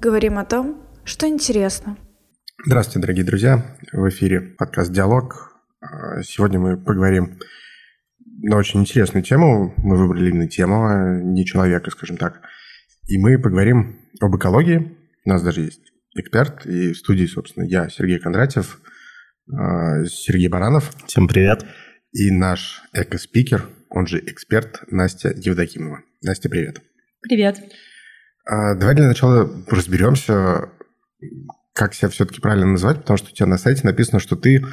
Говорим о том, что интересно. Здравствуйте, дорогие друзья. В эфире подкаст «Диалог». А, сегодня мы поговорим на очень интересную тему. Мы выбрали именно тему, а не человека, скажем так. И мы поговорим об экологии. У нас даже есть эксперт. И в студии, собственно, я, Сергей Кондратьев, а, Сергей Баранов. Всем привет. И наш эко-спикер, он же эксперт, Настя Евдокимова. Настя, привет. Привет. А, давай для начала разберемся, как себя все-таки правильно назвать, потому что у тебя на сайте написано, что ты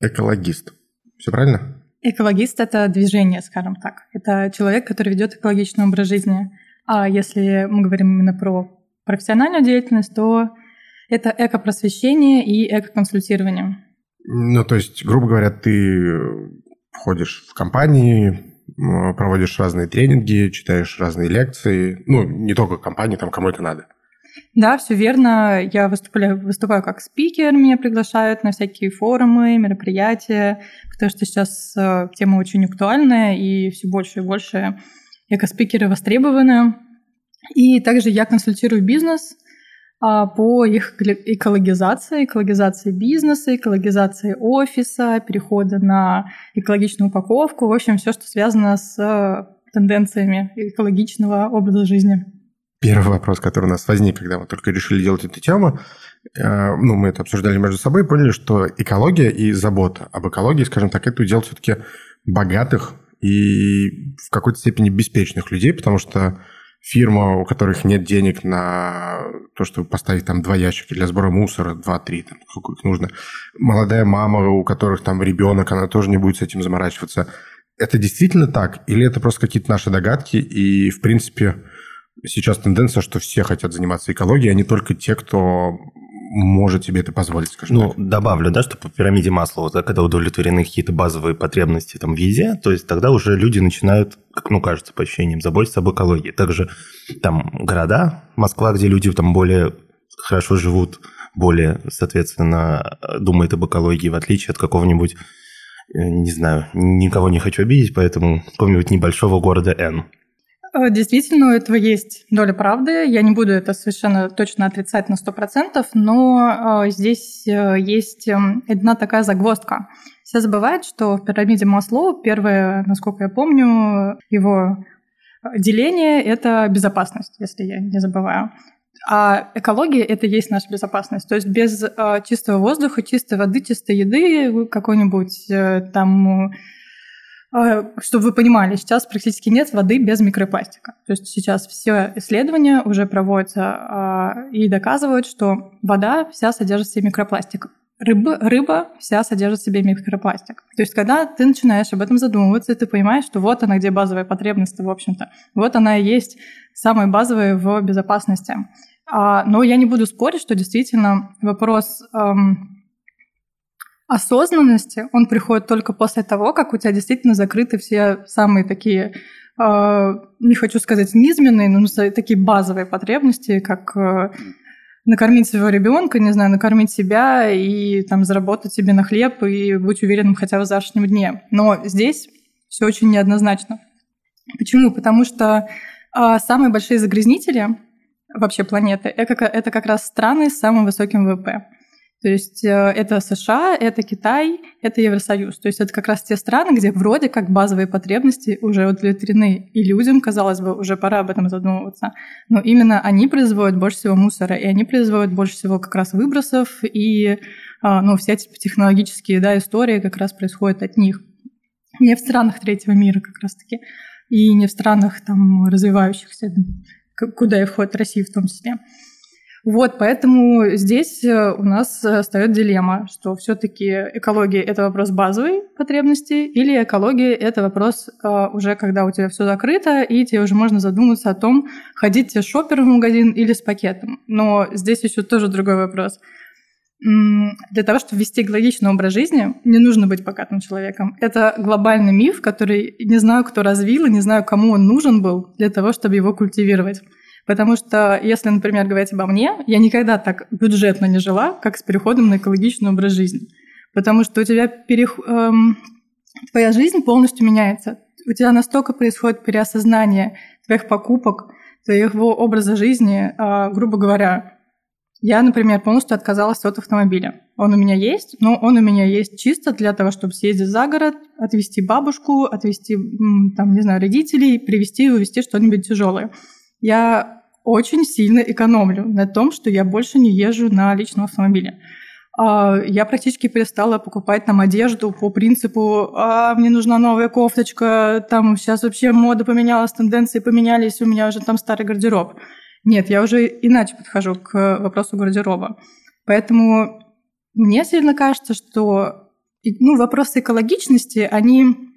экологист. Все правильно? Экологист — это движение, скажем так. Это человек, который ведет экологичный образ жизни. А если мы говорим именно про профессиональную деятельность, то это эко-просвещение и эко-консультирование. Ну, то есть, грубо говоря, ты входишь в компании, проводишь разные тренинги, читаешь разные лекции. Ну, не только компании, там кому это надо. Да, все верно. Я выступаю, выступаю как спикер, меня приглашают на всякие форумы, мероприятия, потому что сейчас э, тема очень актуальная, и все больше и больше эко-спикеры востребованы. И также я консультирую бизнес – по их экологизации, экологизации бизнеса, экологизации офиса, перехода на экологичную упаковку, в общем, все, что связано с э, тенденциями экологичного образа жизни. Первый вопрос, который у нас возник, когда мы только решили делать эту тему, э, ну, мы это обсуждали между собой, поняли, что экология и забота об экологии, скажем так, это удел все-таки богатых и в какой-то степени беспечных людей, потому что фирма, у которых нет денег на то, чтобы поставить там два ящика для сбора мусора, два-три, там, сколько их нужно. Молодая мама, у которых там ребенок, она тоже не будет с этим заморачиваться. Это действительно так? Или это просто какие-то наши догадки? И, в принципе, сейчас тенденция, что все хотят заниматься экологией, а не только те, кто может себе это позволить, скажем Ну, так. добавлю, да, что по пирамиде масла, вот, да, когда удовлетворены какие-то базовые потребности там везде, то есть тогда уже люди начинают, как, ну, кажется, по ощущениям, заботиться об экологии. Также там города, Москва, где люди там более хорошо живут, более, соответственно, думают об экологии, в отличие от какого-нибудь, э, не знаю, никого не хочу обидеть, поэтому какого-нибудь небольшого города Н. Э, действительно, у этого есть доля правды. Я не буду это совершенно точно отрицать на 100%, но э, здесь э, есть эм, одна такая загвоздка. Все забывают, что в пирамиде Маслоу первое, насколько я помню, его деление — это безопасность, если я не забываю. А экология — это есть наша безопасность. То есть без чистого воздуха, чистой воды, чистой еды, какой-нибудь там а, чтобы вы понимали, сейчас практически нет воды без микропластика. То есть сейчас все исследования уже проводятся а, и доказывают, что вода вся содержит в себе микропластик. Рыба, рыба вся содержит в себе микропластик. То есть, когда ты начинаешь об этом задумываться, ты понимаешь, что вот она, где базовая потребность, в общем-то. Вот она и есть самая базовая в безопасности. А, но я не буду спорить, что действительно вопрос эм, осознанности, он приходит только после того, как у тебя действительно закрыты все самые такие, э, не хочу сказать низменные, но такие базовые потребности, как э, накормить своего ребенка, не знаю, накормить себя и там заработать себе на хлеб и быть уверенным хотя бы в завтрашнем дне. Но здесь все очень неоднозначно. Почему? Потому что э, самые большие загрязнители вообще планеты это, это как раз страны с самым высоким ВВП. То есть э, это США, это Китай, это Евросоюз. То есть это как раз те страны, где вроде как базовые потребности уже удовлетворены. И людям, казалось бы, уже пора об этом задумываться. Но именно они производят больше всего мусора, и они производят больше всего как раз выбросов, и а, ну, все эти технологические да, истории как раз происходят от них. Не в странах третьего мира как раз-таки, и не в странах там развивающихся, куда и входит Россия в том числе. Вот, поэтому здесь э, у нас э, встает дилемма, что все-таки экология это вопрос базовой потребности, или экология это вопрос э, уже когда у тебя все закрыто, и тебе уже можно задуматься о том, ходить тебе шопер в магазин или с пакетом. Но здесь еще тоже другой вопрос. Для того, чтобы вести экологичный образ жизни, не нужно быть богатым человеком. Это глобальный миф, который не знаю, кто развил, и не знаю, кому он нужен был для того, чтобы его культивировать. Потому что, если, например, говорить обо мне, я никогда так бюджетно не жила, как с переходом на экологичный образ жизни. Потому что у тебя перех... эм... твоя жизнь полностью меняется. У тебя настолько происходит переосознание твоих покупок, твоего образа жизни, а, грубо говоря. Я, например, полностью отказалась от автомобиля. Он у меня есть, но он у меня есть чисто для того, чтобы съездить за город, отвезти бабушку, отвезти, там, не знаю, родителей, привезти и увезти что-нибудь тяжелое. Я очень сильно экономлю на том, что я больше не езжу на личном автомобиле. А, я практически перестала покупать там одежду по принципу а, «мне нужна новая кофточка», там сейчас вообще мода поменялась, тенденции поменялись, у меня уже там старый гардероб. Нет, я уже иначе подхожу к вопросу гардероба. Поэтому мне сильно кажется, что ну, вопросы экологичности, они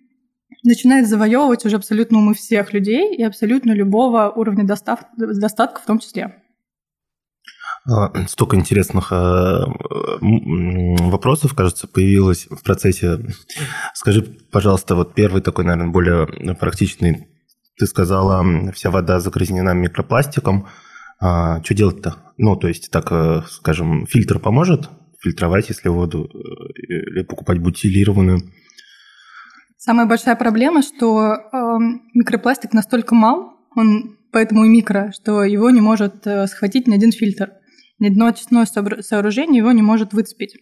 начинают завоевывать уже абсолютно умы всех людей и абсолютно любого уровня достав... достатка в том числе. А, столько интересных а, вопросов, кажется, появилось в процессе. Скажи, пожалуйста, вот первый такой, наверное, более практичный. Ты сказала, вся вода загрязнена микропластиком. А, что делать-то? Ну, то есть, так, э, скажем, фильтр поможет фильтровать, если воду, э, или покупать бутилированную? Самая большая проблема, что э, микропластик настолько мал, он поэтому и микро, что его не может э, схватить ни один фильтр ни одно очистное сооружение его не может выцепить.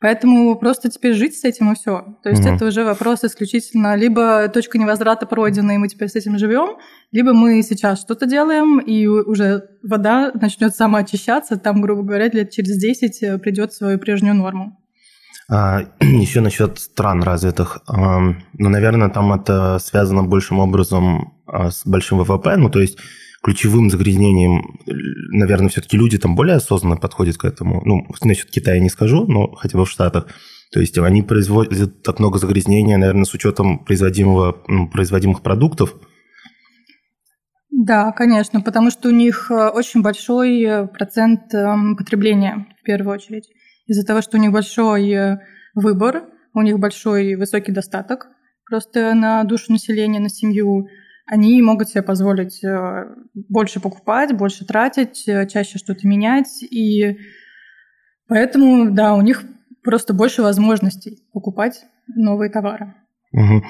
Поэтому просто теперь жить с этим и все. То есть угу. это уже вопрос исключительно либо точка невозврата пройдена, и мы теперь с этим живем, либо мы сейчас что-то делаем, и уже вода начнет самоочищаться, там, грубо говоря, лет через 10 э, придет свою прежнюю норму. А, еще насчет стран развитых. Ну, наверное, там это связано большим образом а, с большим ВВП. Ну, то есть ключевым загрязнением, наверное, все-таки люди там более осознанно подходят к этому. Ну, насчет Китая не скажу, но хотя бы в Штатах. То есть они производят так много загрязнения, наверное, с учетом производимого, ну, производимых продуктов. Да, конечно, потому что у них э, очень большой э, процент эм, потребления, в первую очередь. Из-за того, что у них большой э, выбор, у них большой высокий достаток просто на душу населения, на семью, они могут себе позволить э, больше покупать, больше тратить, э, чаще что-то менять. И поэтому, да, у них просто больше возможностей покупать новые товары. Угу.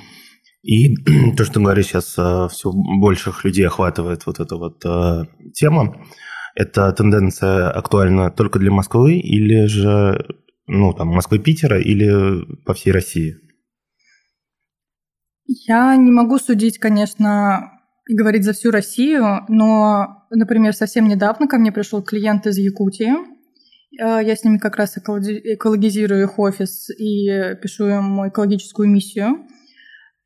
И то, что говоришь, сейчас все больших людей охватывает вот эта вот тема. Эта тенденция актуальна только для Москвы или же, ну, там, Москвы-Питера или по всей России? Я не могу судить, конечно, и говорить за всю Россию, но, например, совсем недавно ко мне пришел клиент из Якутии. Э, я с ними как раз экологизирую их офис и пишу им экологическую миссию.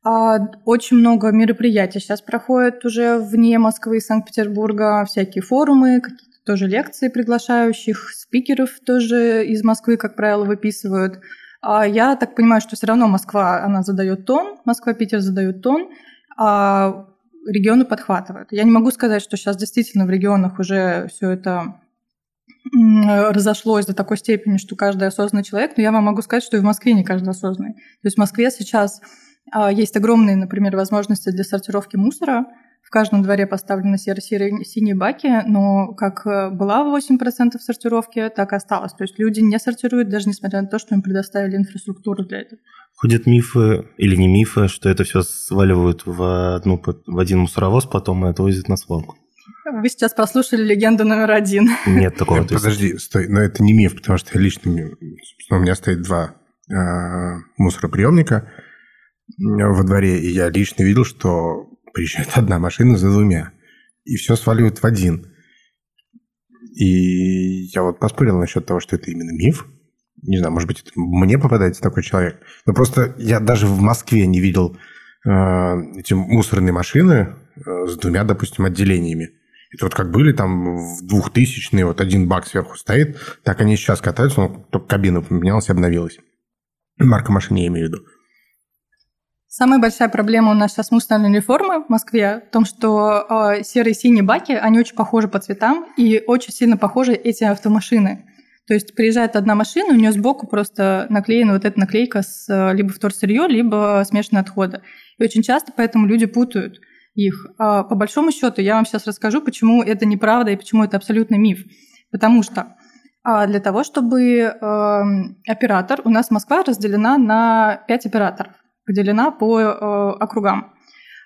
А очень много мероприятий сейчас проходят уже вне Москвы и Санкт-Петербурга, всякие форумы, какие-то тоже лекции приглашающих, спикеров тоже из Москвы, как правило, выписывают – а я так понимаю, что все равно Москва, она задает тон, Москва-Питер задают тон, а регионы подхватывают. Я не могу сказать, что сейчас действительно в регионах уже все это разошлось до такой степени, что каждый осознанный человек, но я вам могу сказать, что и в Москве не каждый осознанный. То есть в Москве сейчас есть огромные, например, возможности для сортировки мусора, в каждом дворе поставлены серо-синие баки, но как э, была 8% сортировки, так и осталось. То есть люди не сортируют, даже несмотря на то, что им предоставили инфраструктуру для этого. Ходят мифы или не мифы, что это все сваливают в, одну, в один мусоровоз, потом это возят на свалку. Вы сейчас прослушали легенду номер один. Нет такого. Нет, подожди, стой, но это не миф, потому что я лично, у меня стоит два э, мусороприемника во дворе, и я лично видел, что приезжает одна машина за двумя, и все сваливают в один. И я вот поспорил насчет того, что это именно миф. Не знаю, может быть, мне попадается такой человек. Но просто я даже в Москве не видел э, эти мусорные машины э, с двумя, допустим, отделениями. Это вот как были там в 2000-е, вот один бак сверху стоит, так они сейчас катаются, но только кабина поменялась и обновилась. Марка машины я имею в виду. Самая большая проблема у нас сейчас мусорной реформы в Москве в том, что э, серые и синие баки, они очень похожи по цветам и очень сильно похожи эти автомашины. То есть приезжает одна машина, у нее сбоку просто наклеена вот эта наклейка с э, либо вторсырье, либо смешанные отходы. И очень часто поэтому люди путают их. А по большому счету я вам сейчас расскажу, почему это неправда и почему это абсолютно миф. Потому что а для того, чтобы э, оператор, у нас Москва разделена на 5 операторов поделена по э, округам.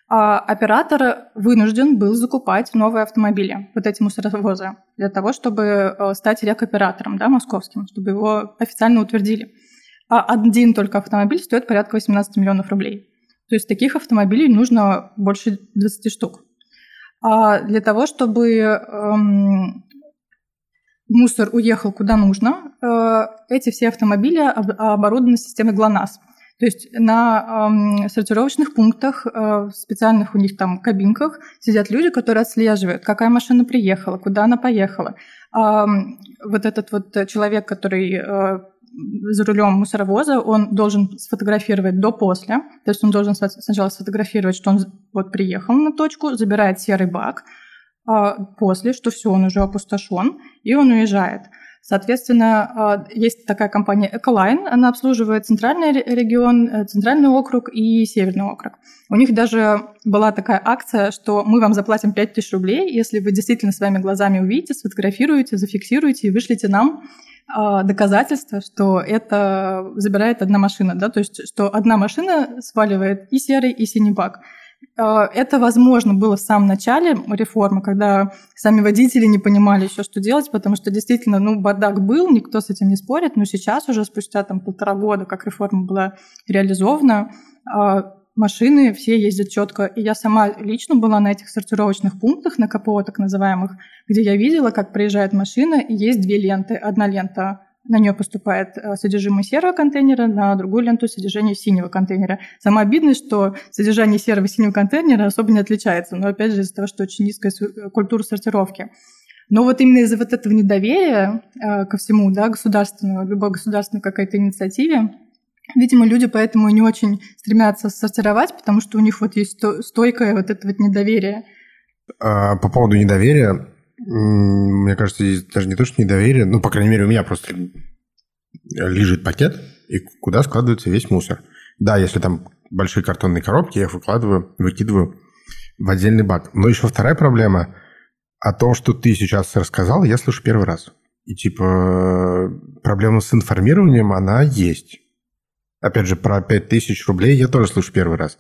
а оператор вынужден был закупать новые автомобили, вот эти мусоровозы, для того, чтобы э, стать рекоператором, да, московским, чтобы его официально утвердили. А один только автомобиль стоит порядка 18 миллионов рублей. То есть таких автомобилей нужно больше 20 штук. А для того, чтобы эм, мусор уехал куда нужно, э, эти все автомобили оборудованы системой ГЛОНАСС. То есть на э, сортировочных пунктах, э, специальных у них там кабинках сидят люди, которые отслеживают, какая машина приехала, куда она поехала. А вот этот вот человек, который э, за рулем мусоровоза, он должен сфотографировать до-после. То есть он должен сначала сфотографировать, что он вот приехал на точку, забирает серый бак, а после, что все, он уже опустошен, и он уезжает. Соответственно, а, есть такая компания Ecoline, она обслуживает центральный регион, э, центральный округ и северный округ. У них даже была такая акция, что мы вам заплатим 5000 рублей, если вы действительно своими глазами увидите, сфотографируете, зафиксируете и вышлите нам а, доказательства, что это забирает одна машина, да, то есть что одна машина сваливает и серый, и синий бак. А, это возможно было в самом начале реформы, когда сами водители не понимали еще, что делать, потому что действительно, ну, бардак был, никто с этим не спорит, но сейчас уже спустя там полтора года, как реформа была реализована, а, машины все ездят четко. И я сама лично была на этих сортировочных пунктах, на КПО так называемых, где я видела, как приезжает машина, и есть две ленты. Одна лента на нее поступает э, содержимое серого контейнера, на другую ленту содержание синего контейнера. Самое обидное, что содержание серого и синего контейнера особо не отличается, но опять же из-за того, что очень низкая э, культура сортировки. Но вот именно из-за вот этого недоверия э, ко всему, да, государственного, любой государственной какой-то инициативе, видимо, люди поэтому и не очень стремятся сортировать, потому что у них вот есть стойкое вот это вот недоверие. А, по поводу недоверия, мне кажется, здесь даже не то, что недоверие, ну, по крайней мере, у меня просто лежит пакет, и куда складывается весь мусор. Да, если там большие картонные коробки, я их выкладываю, выкидываю в отдельный бак. Но еще вторая проблема о том, что ты сейчас рассказал, я слышу первый раз. И типа проблема с информированием, она есть. Опять же, про 5000 рублей я тоже слышу первый раз.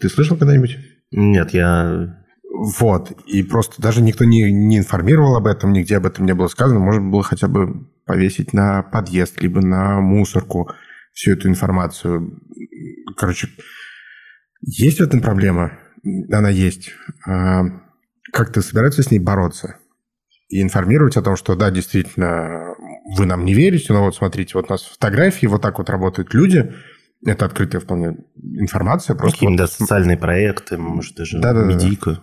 Ты слышал когда-нибудь? Нет, я вот. И просто даже никто не, не информировал об этом, нигде об этом не было сказано. Можно было хотя бы повесить на подъезд, либо на мусорку всю эту информацию. Короче, есть в этом проблема? Она есть. А как-то собираются с ней бороться? И информировать о том, что да, действительно, вы нам не верите, но вот смотрите, вот у нас фотографии, вот так вот работают люди – это открытая вполне информация. Просто Какие-то вот... социальные проекты, может, даже да, да, медийка. Да.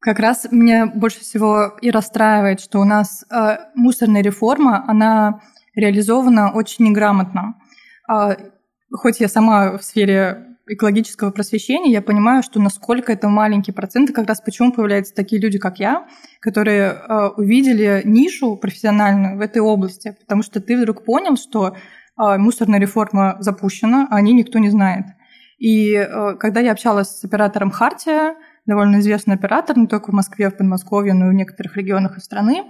Как раз меня больше всего и расстраивает, что у нас э, мусорная реформа, она реализована очень неграмотно. Э, хоть я сама в сфере экологического просвещения, я понимаю, что насколько это маленький процент, и как раз почему появляются такие люди, как я, которые э, увидели нишу профессиональную в этой области, потому что ты вдруг понял, что э, мусорная реформа запущена, а о ней никто не знает. И э, когда я общалась с оператором Хартия, довольно известный оператор, не только в Москве, в Подмосковье, но и в некоторых регионах и страны,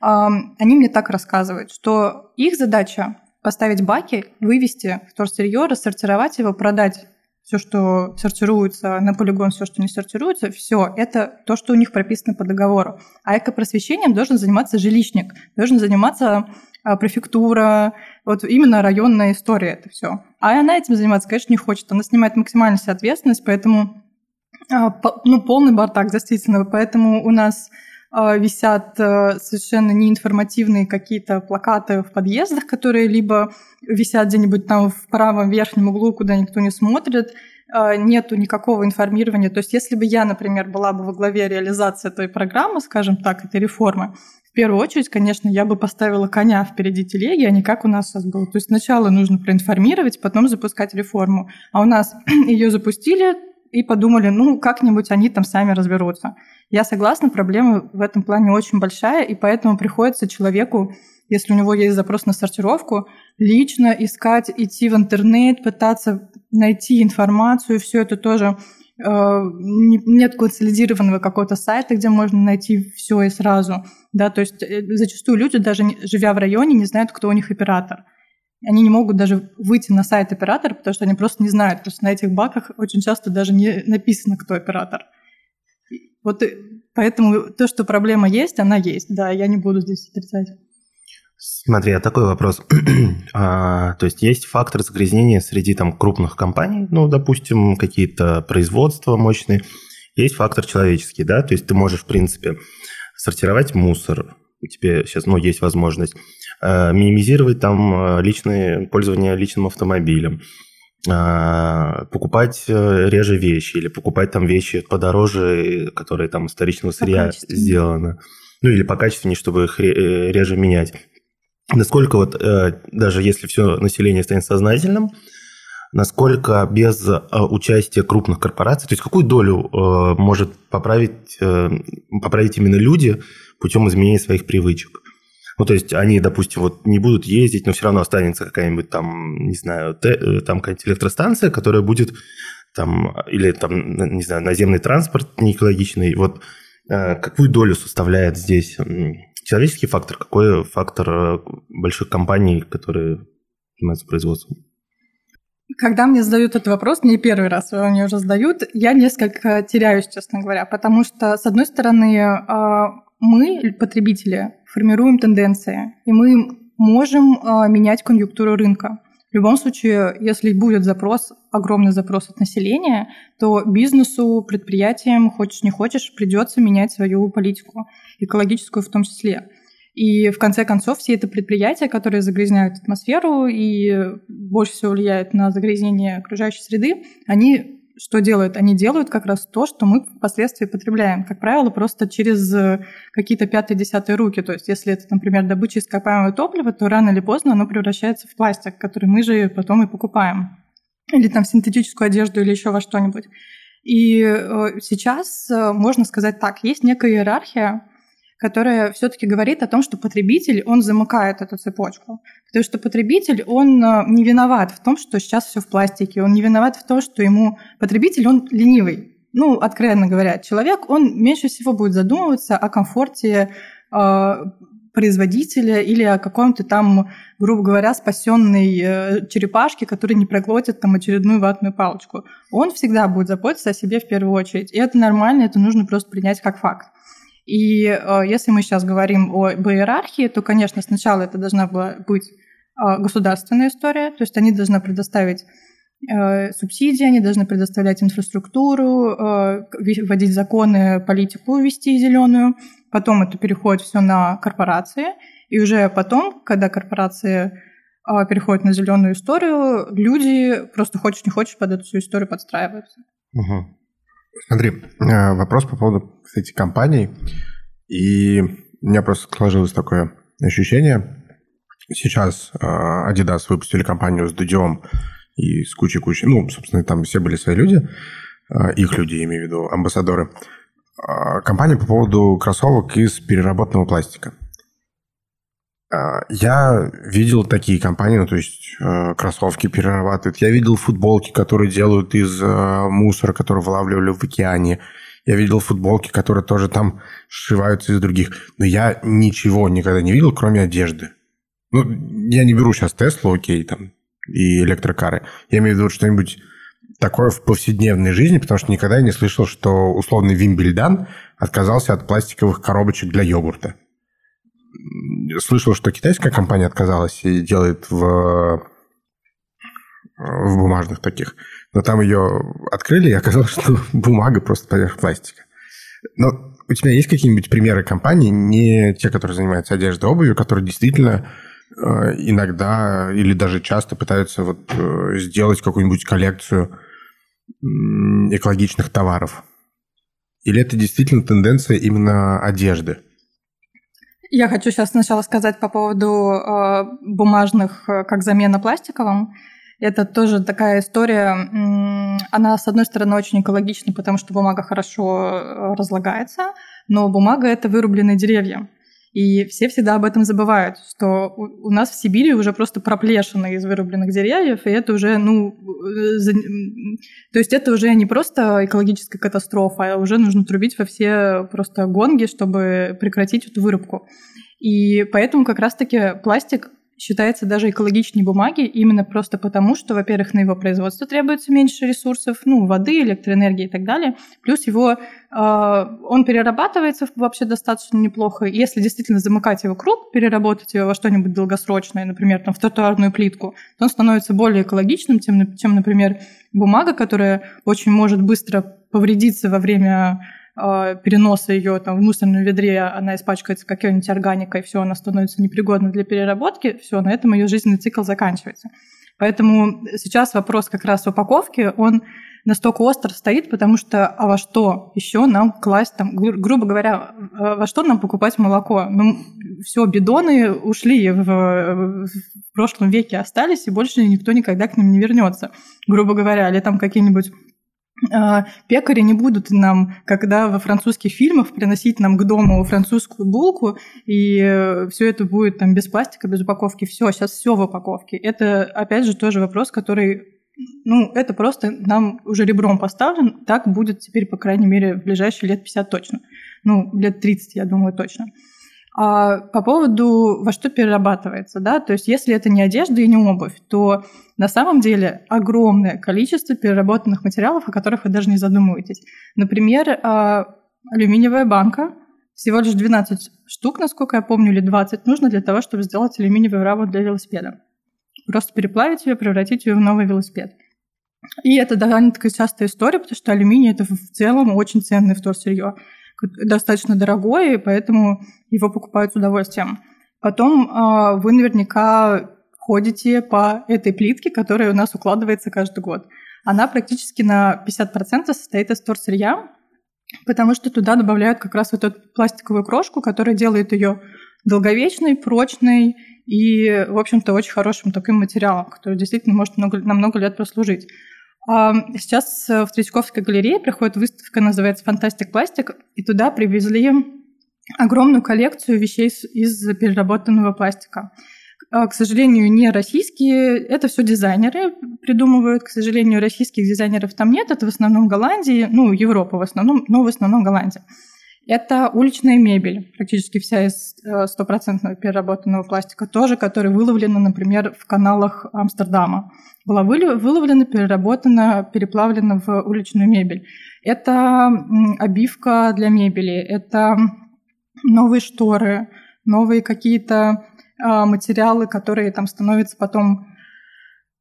они мне так рассказывают, что их задача поставить баки, вывести вторсырье, рассортировать его, продать все, что сортируется на полигон, все, что не сортируется, все, это то, что у них прописано по договору. А экопросвещением должен заниматься жилищник, должен заниматься а, префектура, вот именно районная история это все. А она этим заниматься, конечно, не хочет. Она снимает максимальную ответственность, поэтому а, ну, полный бардак, действительно. Поэтому у нас а, висят а, совершенно неинформативные какие-то плакаты в подъездах, которые либо висят где-нибудь там в правом верхнем углу, куда никто не смотрит, нету никакого информирования. То есть если бы я, например, была бы во главе реализации этой программы, скажем так, этой реформы, в первую очередь, конечно, я бы поставила коня впереди телеги, а не как у нас сейчас было. То есть сначала нужно проинформировать, потом запускать реформу. А у нас ее запустили, и подумали, ну, как-нибудь они там сами разберутся. Я согласна, проблема в этом плане очень большая, и поэтому приходится человеку, если у него есть запрос на сортировку, лично искать, идти в интернет, пытаться найти информацию, все это тоже э, нет консолидированного какого-то сайта, где можно найти все и сразу. Да, то есть э, зачастую люди, даже живя в районе, не знают, кто у них оператор. Они не могут даже выйти на сайт оператора, потому что они просто не знают, потому что на этих баках очень часто даже не написано, кто оператор. Вот поэтому то, что проблема есть, она есть. Да, я не буду здесь отрицать. Смотри, а такой вопрос. а, то есть есть фактор загрязнения среди там крупных компаний, ну, допустим, какие-то производства мощные. Есть фактор человеческий, да, то есть ты можешь, в принципе, сортировать мусор, у тебя сейчас, ну, есть возможность, э, минимизировать там э, личное пользование личным автомобилем, э, покупать э, реже вещи или покупать там вещи подороже, которые там из вторичного сырья сделаны. Ну, или по качественнее, чтобы их э, реже менять. Насколько вот, э, даже если все население станет сознательным, насколько без э, участия крупных корпораций, то есть какую долю э, может поправить, э, поправить именно люди путем изменения своих привычек? Ну, то есть они, допустим, вот не будут ездить, но все равно останется какая-нибудь там, не знаю, э, там какая-нибудь электростанция, которая будет там, или там, не знаю, наземный транспорт не экологичный. Вот э, какую долю составляет здесь человеческий фактор, какой фактор э, больших компаний, которые занимаются производством? Когда мне задают этот вопрос, не первый раз мне уже задают, я несколько теряюсь, честно говоря, потому что, с одной стороны, мы, потребители, формируем тенденции, и мы можем э, менять конъюнктуру рынка. В любом случае, если будет запрос, огромный запрос от населения, то бизнесу, предприятиям, хочешь не хочешь, придется менять свою политику, экологическую в том числе. И в конце концов все это предприятия, которые загрязняют атмосферу и больше всего влияют на загрязнение окружающей среды, они что делают? Они делают как раз то, что мы впоследствии потребляем. Как правило, просто через э, какие-то пятые-десятые руки. То есть, если это, например, добыча ископаемого топлива, то рано или поздно оно превращается в пластик, который мы же потом и покупаем. Или там синтетическую одежду или еще во что-нибудь. И э, сейчас э, можно сказать так, есть некая иерархия, которая все-таки говорит о том, что потребитель, он замыкает эту цепочку. Потому что потребитель, он э, не виноват в том, что сейчас все в пластике, он не виноват в том, что ему потребитель, он ленивый. Ну, откровенно говоря, человек, он меньше всего будет задумываться о комфорте э, производителя или о каком-то там, грубо говоря, спасенной э, черепашке, которая не проглотит там очередную ватную палочку. Он всегда будет заботиться о себе в первую очередь. И это нормально, это нужно просто принять как факт. И э, если мы сейчас говорим о иерархии, то, конечно, сначала это должна была быть э, государственная история, то есть они должны предоставить э, субсидии, они должны предоставлять инфраструктуру, э, вводить законы, политику вести зеленую. Потом это переходит все на корпорации. И уже потом, когда корпорации э, переходят на зеленую историю, люди просто хочешь не хочешь под эту всю историю подстраиваются. Угу. Смотри, э, вопрос по поводу, кстати, компаний. И у меня просто сложилось такое ощущение. Сейчас э, Adidas выпустили компанию с Дудем и с кучей-кучей... Ну, собственно, там все были свои люди, э, их люди, имею в виду, амбассадоры. Компания по поводу кроссовок из переработанного пластика. А, я видел такие компании, ну, то есть э, кроссовки перерабатывают. Я видел футболки, которые делают из э, мусора, который вылавливали в океане. Я видел футболки, которые тоже там сшиваются из других. Но я ничего никогда не видел, кроме одежды. Ну, я не беру сейчас Теслу, окей, там, и электрокары. Я имею в виду что-нибудь такое в повседневной жизни, потому что никогда не слышал, что условный Вимбельдан отказался от пластиковых коробочек для йогурта слышал, что китайская компания отказалась и делает в, в бумажных таких. Но там ее открыли, и оказалось, что бумага просто поверх пластика. Но у тебя есть какие-нибудь примеры компаний, не те, которые занимаются одеждой, обувью, которые действительно э, иногда или даже часто пытаются вот э, сделать какую-нибудь коллекцию экологичных товаров? Или это действительно тенденция именно одежды? Я хочу сейчас сначала сказать по поводу э, бумажных э, как замена пластиковым. Это тоже такая история. Она, с одной стороны, очень экологична, потому что бумага хорошо э, разлагается, но бумага – это вырубленные деревья. И все всегда об этом забывают, что у нас в Сибири уже просто проплешины из вырубленных деревьев, и это уже, ну, э, то есть это уже не просто экологическая катастрофа, а уже нужно трубить во все просто гонги, чтобы прекратить эту вырубку. И поэтому как раз-таки пластик считается даже экологичнее бумаги, именно просто потому, что, во-первых, на его производство требуется меньше ресурсов, ну, воды, электроэнергии и так далее. Плюс его, э, он перерабатывается вообще достаточно неплохо. Если действительно замыкать его круг, переработать его во что-нибудь долгосрочное, например, там, в тротуарную плитку, то он становится более экологичным, чем, чем например, бумага, которая очень может быстро повредиться во время переноса ее там, в мусорном ведре, она испачкается какой-нибудь органикой, все, она становится непригодна для переработки, все, на этом ее жизненный цикл заканчивается. Поэтому сейчас вопрос как раз упаковки, он настолько остро стоит, потому что а во что еще нам класть там, гру- грубо говоря, а во что нам покупать молоко? Ну, все, бидоны ушли в, в прошлом веке остались, и больше никто никогда к ним не вернется, грубо говоря, или там какие-нибудь пекари не будут нам, когда во французских фильмах приносить нам к дому французскую булку, и э, все это будет там без пластика, без упаковки. Все, сейчас все в упаковке. Это, опять же, тоже вопрос, который ну, это просто нам уже ребром поставлен. Так будет теперь, по крайней мере, в ближайшие лет 50 точно. Ну, лет 30, я думаю, точно. А по поводу, во что перерабатывается, да, то есть если это не одежда и не обувь, то на самом деле огромное количество переработанных материалов, о которых вы даже не задумываетесь. Например, а, алюминиевая банка, всего лишь 12 штук, насколько я помню, или 20 нужно для того, чтобы сделать алюминиевую раму для велосипеда. Просто переплавить ее, превратить ее в новый велосипед. И это довольно-таки частая история, потому что алюминий – это в целом очень ценное вторсырье достаточно дорогой, и поэтому его покупают с удовольствием. Потом э, вы наверняка ходите по этой плитке, которая у нас укладывается каждый год. Она практически на 50% состоит из торсырья, потому что туда добавляют как раз вот эту пластиковую крошку, которая делает ее долговечной, прочной и, в общем-то, очень хорошим таким материалом, который действительно может много, на много лет прослужить. Сейчас э, в Третьяковской галерее проходит выставка, называется «Фантастик пластик», и туда привезли огромную коллекцию вещей из переработанного пластика. А, к сожалению, не российские, это все дизайнеры придумывают. К сожалению, российских дизайнеров там нет, это в основном Голландии, ну, Европа в основном, но в основном Голландия. Это уличная мебель, практически вся из э, стопроцентного переработанного пластика, тоже, которая выловлена, например, в каналах Амстердама. Была выловлена, переработана, переплавлена в уличную мебель. Это обивка для мебели, это новые шторы, новые какие-то а, материалы, которые там становятся потом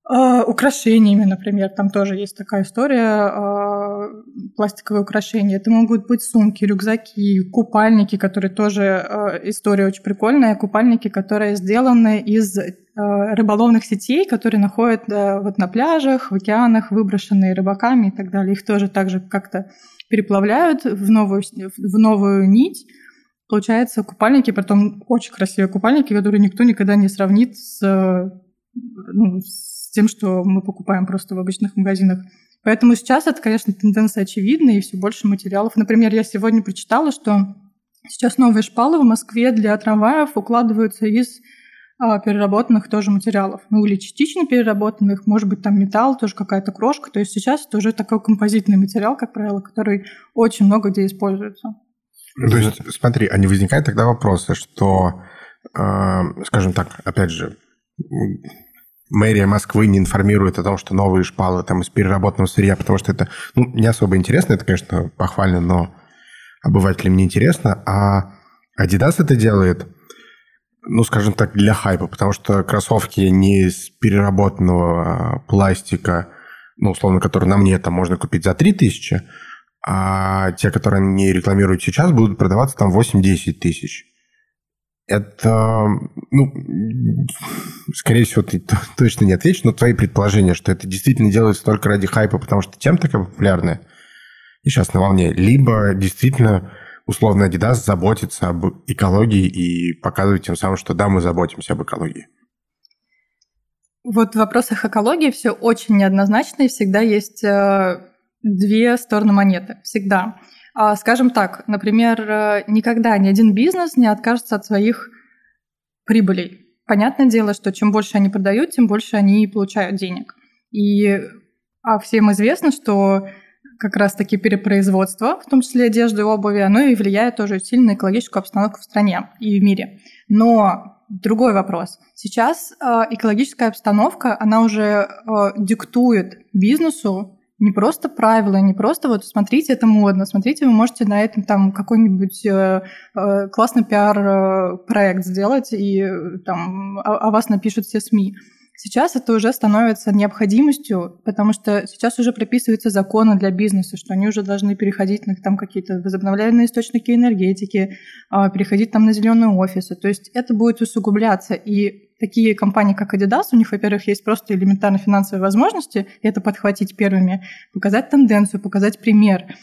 а, украшениями, например, там тоже есть такая история, а, пластиковые украшения. Это могут быть сумки, рюкзаки, купальники, которые тоже а, история очень прикольная, купальники, которые сделаны из рыболовных сетей, которые находят вот на пляжах, в океанах, выброшенные рыбаками и так далее. Их тоже также как-то переплавляют в новую, в новую нить. Получается, купальники, потом очень красивые купальники, которые никто никогда не сравнит с, ну, с тем, что мы покупаем просто в обычных магазинах. Поэтому сейчас это, конечно, тенденция очевидная, и все больше материалов. Например, я сегодня прочитала, что сейчас новые шпалы в Москве для трамваев укладываются из а, переработанных тоже материалов. Ну, или частично переработанных, может быть, там металл, тоже какая-то крошка. То есть сейчас это уже такой композитный материал, как правило, который очень много где используется. То есть, смотри, а не возникает тогда вопроса, что, э, скажем так, опять же, мэрия Москвы не информирует о том, что новые шпалы там из переработанного сырья, потому что это ну, не особо интересно, это, конечно, похвально, но обывателям не интересно. А Adidas это делает, ну, скажем так, для хайпа, потому что кроссовки не из переработанного а, пластика, ну, условно, который на мне там можно купить за 3000, а те, которые они рекламируют сейчас, будут продаваться там 8-10 тысяч это, ну, скорее всего, ты точно не ответишь, но твои предположения, что это действительно делается только ради хайпа, потому что тем такая популярная и сейчас на волне, либо действительно условно Adidas заботится об экологии и показывает тем самым, что да, мы заботимся об экологии. Вот в вопросах экологии все очень неоднозначно, и всегда есть э, две стороны монеты. Всегда. А, скажем так, например, э, никогда ни один бизнес не откажется от своих прибылей. Понятное дело, что чем больше они продают, тем больше они получают денег. И а всем известно, что как раз-таки перепроизводство, в том числе одежды и обуви, оно и влияет тоже сильно на экологическую обстановку в стране и в мире. Но другой вопрос. Сейчас э, экологическая обстановка, она уже э, диктует бизнесу не просто правила, не просто вот смотрите, это модно, смотрите, вы можете на этом там какой-нибудь э, э, классный пиар-проект сделать, и там о, о вас напишут все СМИ. Сейчас это уже становится необходимостью, потому что сейчас уже прописываются законы для бизнеса, что они уже должны переходить на там какие-то возобновляемые источники энергетики, а, переходить там на зеленые офисы. То есть это будет усугубляться. И такие компании, как Adidas, у них, во-первых, есть просто элементарно финансовые возможности это подхватить первыми, показать тенденцию, показать пример.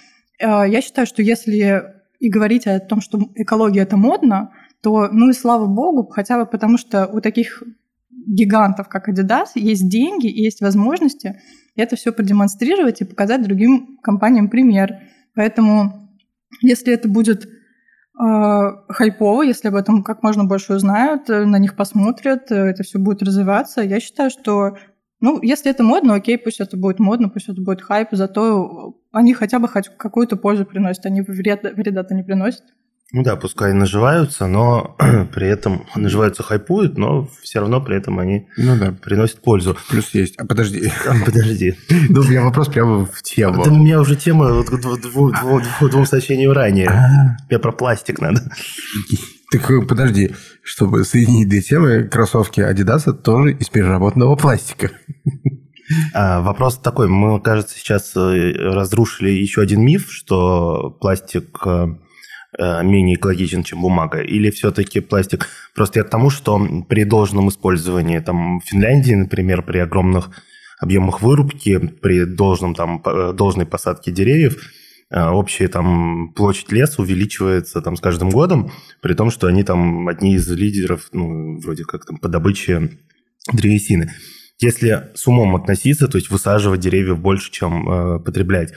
А, я считаю, что если и говорить о том, что экология это модно, то ну и слава богу, хотя бы потому что у таких гигантов, как Adidas, есть деньги и есть возможности это все продемонстрировать и показать другим компаниям пример. Поэтому, если это будет э, хайпово, если об этом как можно больше узнают, э, на них посмотрят, э, это все будет развиваться, я считаю, что ну, если это модно, окей, пусть это будет модно, пусть это будет хайп, зато они хотя бы хоть какую-то пользу приносят, они вреда, вреда-то не приносят. Ну да, пускай наживаются, но при этом наживаются, хайпуют, но все равно при этом они ну, да. приносят пользу. Плюс есть. А подожди. А, подожди. Ну, у меня вопрос прямо в тему. Да у меня уже тема вот, двум, сообщениям ранее. А. Мне про пластик надо. Так подожди, чтобы соединить две темы, кроссовки Adidas тоже из переработанного пластика. А, вопрос такой. Мы, кажется, сейчас э, разрушили еще один миф, что пластик э, Э, менее экологичен, чем бумага? Или все-таки пластик? Просто я к тому, что при должном использовании, там, в Финляндии, например, при огромных объемах вырубки, при должном, там, э, должной посадке деревьев, э, общая там площадь леса увеличивается там с каждым годом, при том, что они там одни из лидеров, ну, вроде как там по добыче древесины. Если с умом относиться, то есть высаживать деревьев больше, чем э, потреблять,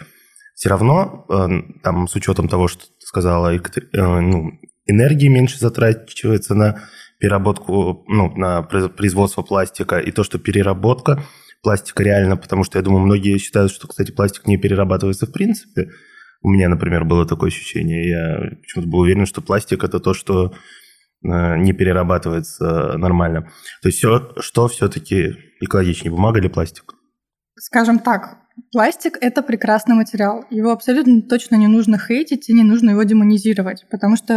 все равно, э, там, с учетом того, что сказала, э, ну, энергии меньше затрачивается на переработку, ну, на производство пластика, и то, что переработка пластика реально, потому что я думаю, многие считают, что, кстати, пластик не перерабатывается в принципе. У меня, например, было такое ощущение. Я почему-то был уверен, что пластик – это то, что э, не перерабатывается нормально. То есть все, что все-таки экологичнее, бумага или пластик? Скажем так, Пластик – это прекрасный материал. Его абсолютно точно не нужно хейтить и не нужно его демонизировать, потому что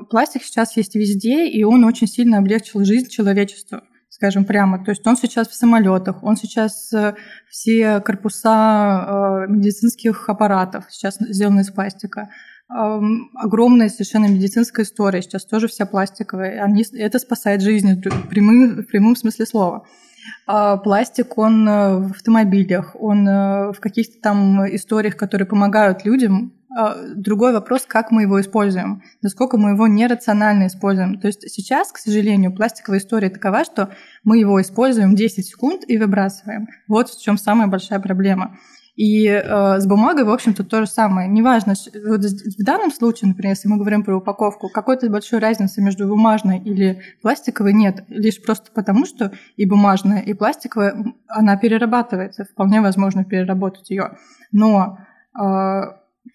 э, пластик сейчас есть везде, и он очень сильно облегчил жизнь человечеству, скажем прямо. То есть он сейчас в самолетах, он сейчас э, все корпуса э, медицинских аппаратов сейчас сделаны из пластика. Э, огромная совершенно медицинская история, сейчас тоже вся пластиковая. Они, это спасает жизнь в прямом, в прямом смысле слова. А пластик, он э, в автомобилях, он э, в каких-то там историях, которые помогают людям. А другой вопрос, как мы его используем, насколько мы его нерационально используем. То есть сейчас, к сожалению, пластиковая история такова, что мы его используем 10 секунд и выбрасываем. Вот в чем самая большая проблема. И э, с бумагой, в общем-то, то же самое. Неважно, вот в данном случае, например, если мы говорим про упаковку, какой-то большой разницы между бумажной или пластиковой нет, лишь просто потому, что и бумажная, и пластиковая, она перерабатывается, вполне возможно переработать ее. Но э,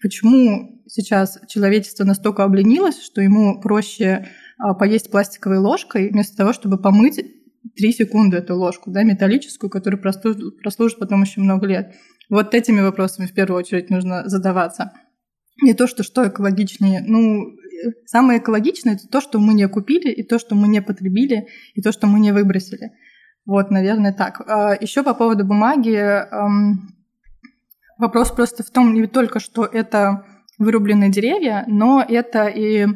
почему сейчас человечество настолько обленилось, что ему проще э, поесть пластиковой ложкой, вместо того, чтобы помыть три секунды эту ложку, да, металлическую, которая прослужит, прослужит потом еще много лет. Вот этими вопросами в первую очередь нужно задаваться. Не то, что что экологичнее. Ну, самое экологичное – это то, что мы не купили, и то, что мы не потребили, и то, что мы не выбросили. Вот, наверное, так. А Еще по поводу бумаги. Вопрос просто в том, не только, что это вырубленные деревья, но это и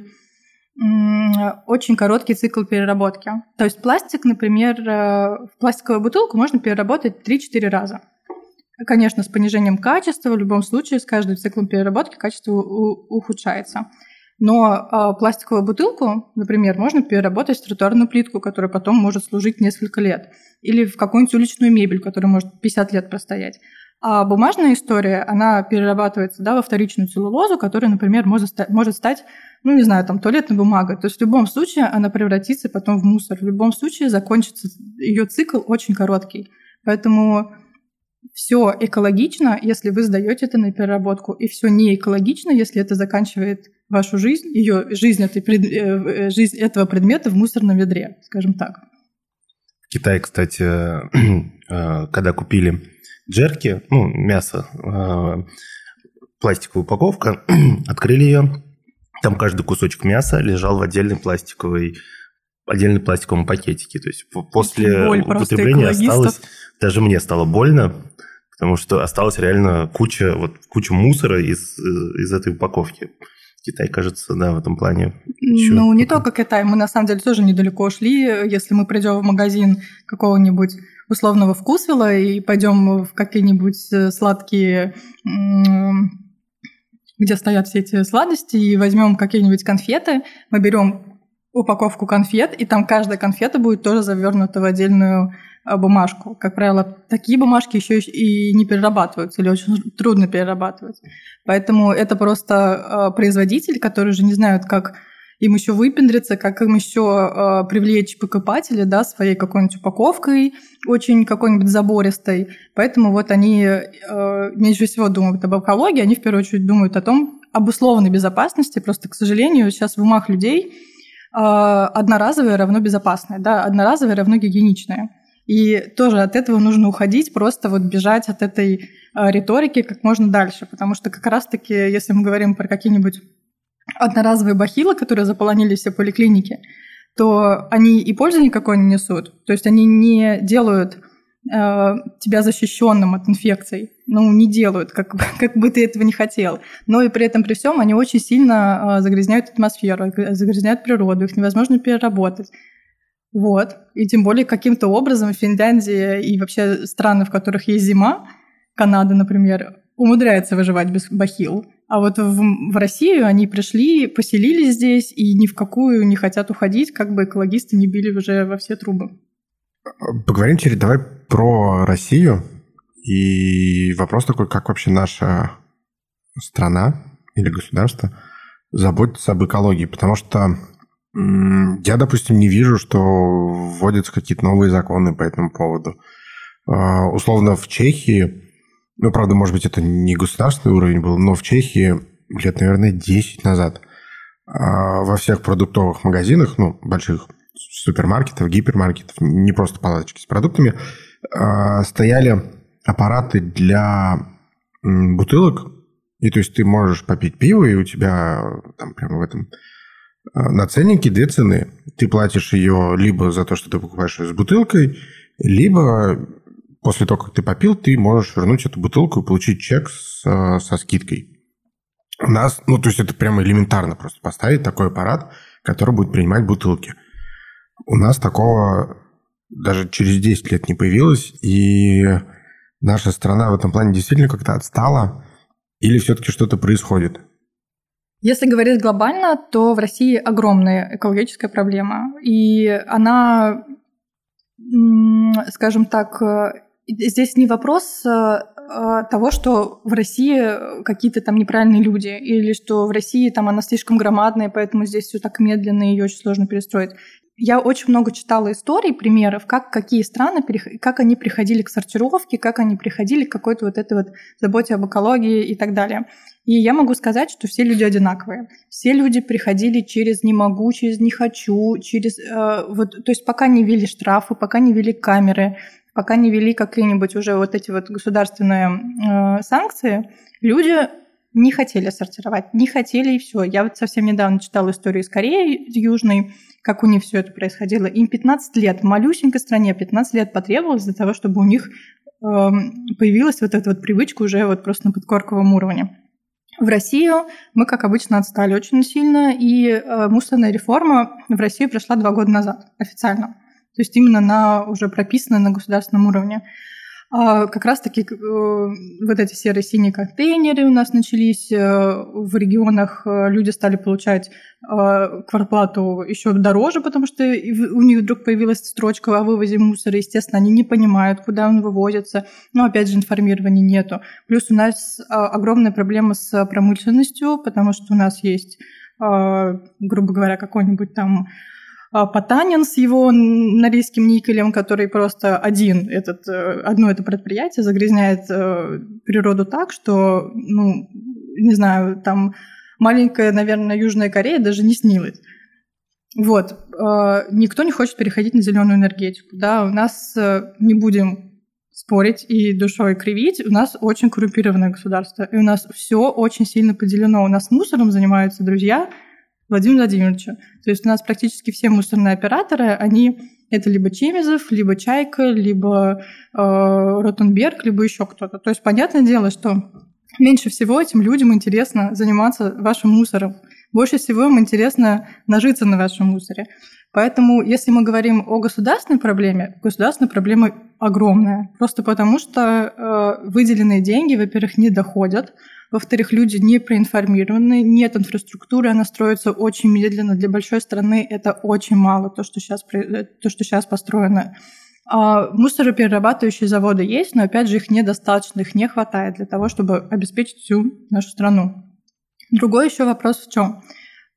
очень короткий цикл переработки. То есть пластик, например, э, в пластиковую бутылку можно переработать 3-4 раза. Конечно, с понижением качества, в любом случае, с каждым циклом переработки качество ухудшается. Но э, пластиковую бутылку, например, можно переработать в тротуарную плитку, которая потом может служить несколько лет. Или в какую-нибудь уличную мебель, которая может 50 лет простоять. А бумажная история, она перерабатывается да, во вторичную целлулозу, которая, например, может стать, может стать, ну, не знаю, там, туалетной бумагой. То есть в любом случае она превратится потом в мусор. В любом случае закончится ее цикл очень короткий. Поэтому все экологично, если вы сдаете это на переработку, и все не экологично, если это заканчивает вашу жизнь, ее жизнь, этой, э, жизнь этого предмета в мусорном ведре, скажем так. В Китае, кстати, э, когда купили джерки, ну, мясо, э, пластиковая упаковка, открыли ее, там каждый кусочек мяса лежал в отдельной пластиковой отдельной пластиковом пакетике. То есть после Боль употребления осталось... Даже мне стало больно, потому что осталась реально куча, вот, куча мусора из, из этой упаковки. Китай, кажется, да, в этом плане. Еще... Ну, не только Китай, мы на самом деле тоже недалеко ушли. Если мы придем в магазин какого-нибудь условного вкусвилла и пойдем в какие-нибудь э, сладкие где стоят все эти сладости, и возьмем какие-нибудь конфеты, мы берем упаковку конфет, и там каждая конфета будет тоже завернута в отдельную а, бумажку. Как правило, такие бумажки еще и не перерабатываются или очень трудно перерабатывать. Поэтому это просто а, производитель, который же не знают, как им еще выпендриться, как им еще э, привлечь покупателей, да, своей какой-нибудь упаковкой, очень какой-нибудь забористой. Поэтому вот они э, меньше всего думают об экологии, они в первую очередь думают о том, об условной безопасности. Просто, к сожалению, сейчас в умах людей одноразовое равно безопасное, да, одноразовое равно гигиеничное. И тоже от этого нужно уходить, просто вот бежать от этой э, риторики как можно дальше, потому что как раз-таки, если мы говорим про какие-нибудь одноразовые бахилы, которые заполонили все поликлиники, то они и пользы никакой не несут. То есть они не делают тебя защищенным от инфекций. Ну, не делают, как, как бы ты этого не хотел. Но и при этом, при всем, они очень сильно э, загрязняют атмосферу, загрязняют природу, их невозможно переработать. Вот. И тем более каким-то образом Финляндия и вообще страны, в которых есть зима, Канада, например, умудряется выживать без бахил. А вот в, в Россию они пришли, поселились здесь и ни в какую не хотят уходить, как бы экологисты не били уже во все трубы. Поговорим теперь давай про Россию. И вопрос такой, как вообще наша страна или государство заботится об экологии? Потому что я, допустим, не вижу, что вводятся какие-то новые законы по этому поводу. А, условно, в Чехии, ну, правда, может быть, это не государственный уровень был, но в Чехии лет, наверное, 10 назад а, во всех продуктовых магазинах, ну, больших супермаркетов, гипермаркетов, не просто палаточки с продуктами, стояли аппараты для бутылок, и то есть ты можешь попить пиво, и у тебя там прямо в этом а, на ценнике две цены. Ты платишь ее либо за то, что ты покупаешь ее с бутылкой, либо после того, как ты попил, ты можешь вернуть эту бутылку и получить чек с, со скидкой. У нас, ну, то есть это прямо элементарно просто поставить такой аппарат, который будет принимать бутылки. У нас такого даже через 10 лет не появилось, и наша страна в этом плане действительно как-то отстала, или все-таки что-то происходит? Если говорить глобально, то в России огромная экологическая проблема. И она, скажем так, э, здесь не вопрос э, того, что в России какие-то там неправильные люди, или что в России там она слишком громадная, поэтому здесь все так медленно и ее очень сложно перестроить. Я очень много читала историй, примеров, как какие страны, как они приходили к сортировке, как они приходили к какой-то вот этой вот заботе об экологии и так далее. И я могу сказать, что все люди одинаковые. Все люди приходили через «не могу», через «не хочу», через... Э, вот, то есть пока не ввели штрафы, пока не ввели камеры, пока не ввели какие-нибудь уже вот эти вот государственные э, санкции, люди не хотели сортировать, не хотели и все. Я вот совсем недавно читала историю из Кореи Южной, как у них все это происходило. Им 15 лет, малюсенькой стране 15 лет потребовалось для того, чтобы у них э, появилась вот эта вот привычка уже вот просто на подкорковом уровне. В Россию мы, как обычно, отстали очень сильно, и э, мусорная реформа в Россию пришла два года назад официально. То есть именно на уже прописанной на государственном уровне. А как раз-таки э, вот эти серые синие контейнеры у нас начались. Э, в регионах э, люди стали получать квартплату еще дороже, потому что у них вдруг появилась строчка о вывозе мусора. Естественно, они не понимают, куда он вывозится. Но, опять же, информирования нету. Плюс у нас огромная проблема с промышленностью, потому что у нас есть, грубо говоря, какой-нибудь там Потанин с его норильским никелем, который просто один, этот, э, одно это предприятие загрязняет э, природу так, что, ну, не знаю, там маленькая, наверное, Южная Корея даже не снилась. Вот. Э, никто не хочет переходить на зеленую энергетику. Да, у нас не будем спорить и душой кривить. У нас очень коррумпированное государство, и у нас все очень сильно поделено. У нас мусором занимаются друзья Владимира Владимировича. То есть у нас практически все мусорные операторы, они это либо Чемизов, либо Чайка, либо э, Ротенберг, либо еще кто-то. То есть понятное дело, что меньше всего этим людям интересно заниматься вашим мусором. Больше всего им интересно нажиться на вашем мусоре. Поэтому, если мы говорим о государственной проблеме, государственная проблема огромная. Просто потому, что э, выделенные деньги, во-первых, не доходят, во-вторых, люди не проинформированы, нет инфраструктуры, она строится очень медленно. Для большой страны это очень мало, то, что сейчас, э, то, что сейчас построено. А мусороперерабатывающие заводы есть, но, опять же, их недостаточно, их не хватает для того, чтобы обеспечить всю нашу страну. Другой еще вопрос в чем?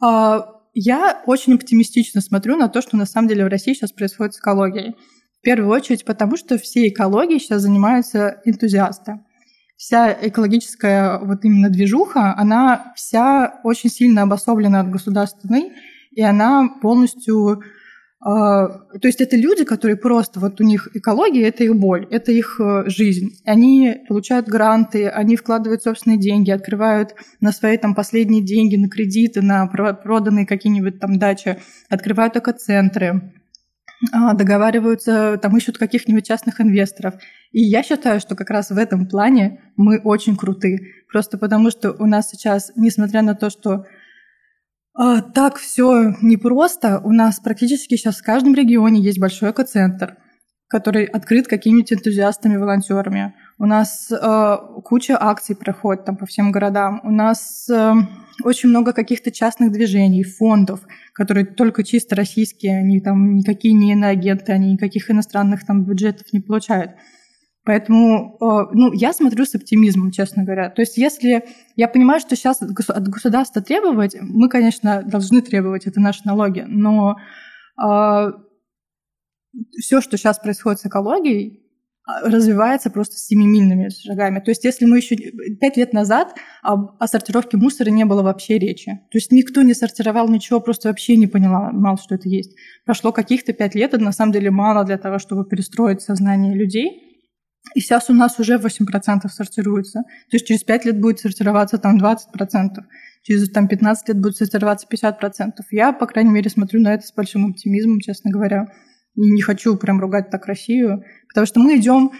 А, я очень оптимистично смотрю на то, что на самом деле в России сейчас происходит с экологией. В первую очередь потому, что все экологией сейчас занимаются энтузиасты. Вся экологическая вот именно движуха, она вся очень сильно обособлена от государственной, и она полностью а, то есть это люди, которые просто, вот у них экология – это их боль, это их э, жизнь. Они получают гранты, они вкладывают собственные деньги, открывают на свои там последние деньги, на кредиты, на проданные какие-нибудь там дачи, открывают экоцентры, договариваются, там ищут каких-нибудь частных инвесторов. И я считаю, что как раз в этом плане мы очень круты. Просто потому, что у нас сейчас, несмотря на то, что а, так все непросто. У нас практически сейчас в каждом регионе есть большой экоцентр, который открыт какими-то энтузиастами, волонтерами. У нас э, куча акций проходит там по всем городам. У нас э, очень много каких-то частных движений, фондов, которые только чисто российские, они там никакие не иноагенты, они никаких иностранных там бюджетов не получают. Поэтому э, ну, я смотрю с оптимизмом, честно говоря. То есть если я понимаю, что сейчас от государства требовать, мы, конечно, должны требовать, это наши налоги, но э, все, что сейчас происходит с экологией, развивается просто семимильными шагами. То есть если мы еще пять лет назад о сортировке мусора не было вообще речи. То есть никто не сортировал ничего, просто вообще не понимал, что это есть. Прошло каких-то пять лет, это на самом деле мало для того, чтобы перестроить сознание людей – и сейчас у нас уже 8% сортируется. То есть через 5 лет будет сортироваться там 20%. Через там, 15 лет будет сортироваться 50%. Я, по крайней мере, смотрю на это с большим оптимизмом, честно говоря. Не хочу прям ругать так Россию. Потому что мы идем,